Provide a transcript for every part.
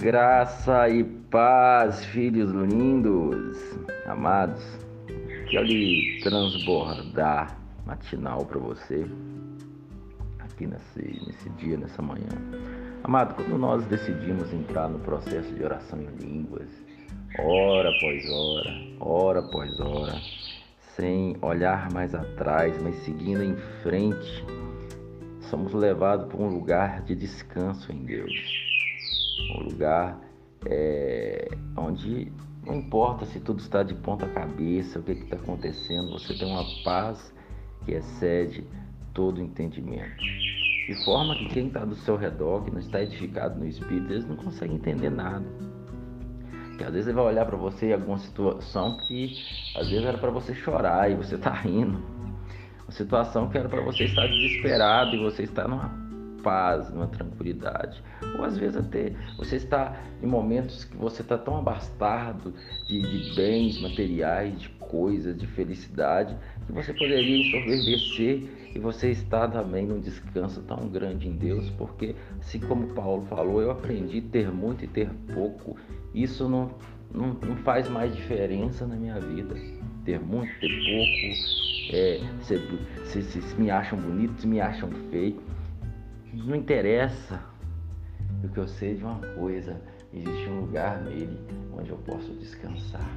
Graça e paz, filhos lindos, amados. Quero lhe transbordar matinal para você aqui nesse, nesse dia, nessa manhã. Amado, quando nós decidimos entrar no processo de oração em línguas, hora após hora, hora após hora, sem olhar mais atrás, mas seguindo em frente, somos levados para um lugar de descanso em Deus. Um lugar é, onde não importa se tudo está de ponta cabeça, o que está acontecendo, você tem uma paz que excede todo entendimento. De forma que quem está do seu redor, que não está edificado no Espírito, eles não conseguem entender nada. Que às vezes ele vai olhar para você em alguma situação que às vezes era para você chorar e você está rindo uma situação que era para você estar desesperado e você está numa paz, numa tranquilidade. Ou às vezes até você está em momentos que você está tão abastado de, de bens materiais, de coisas, de felicidade, que você poderia ensoberbecer e você está também num descanso tão grande em Deus, porque assim como Paulo falou, eu aprendi ter muito e ter pouco. Isso não, não, não faz mais diferença na minha vida. Ter muito, ter pouco, é, se, se, se, me acham bonito, se me acham feio. Não interessa. O que eu sei de uma coisa, existe um lugar nele onde eu posso descansar.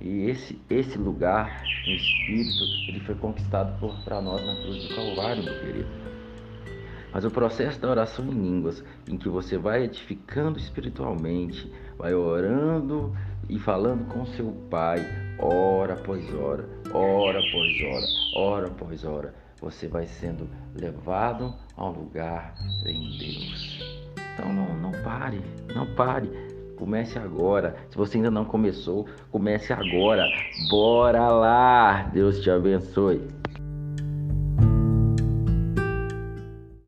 E esse, esse lugar, no Espírito, ele foi conquistado para nós na cruz do Calvário, meu querido. Mas o processo da oração em línguas, em que você vai edificando espiritualmente, vai orando e falando com seu Pai, hora após hora, hora após hora, hora após hora, você vai sendo levado a um lugar em Deus. Então não, não pare, não pare. Comece agora. Se você ainda não começou, comece agora. Bora lá. Deus te abençoe.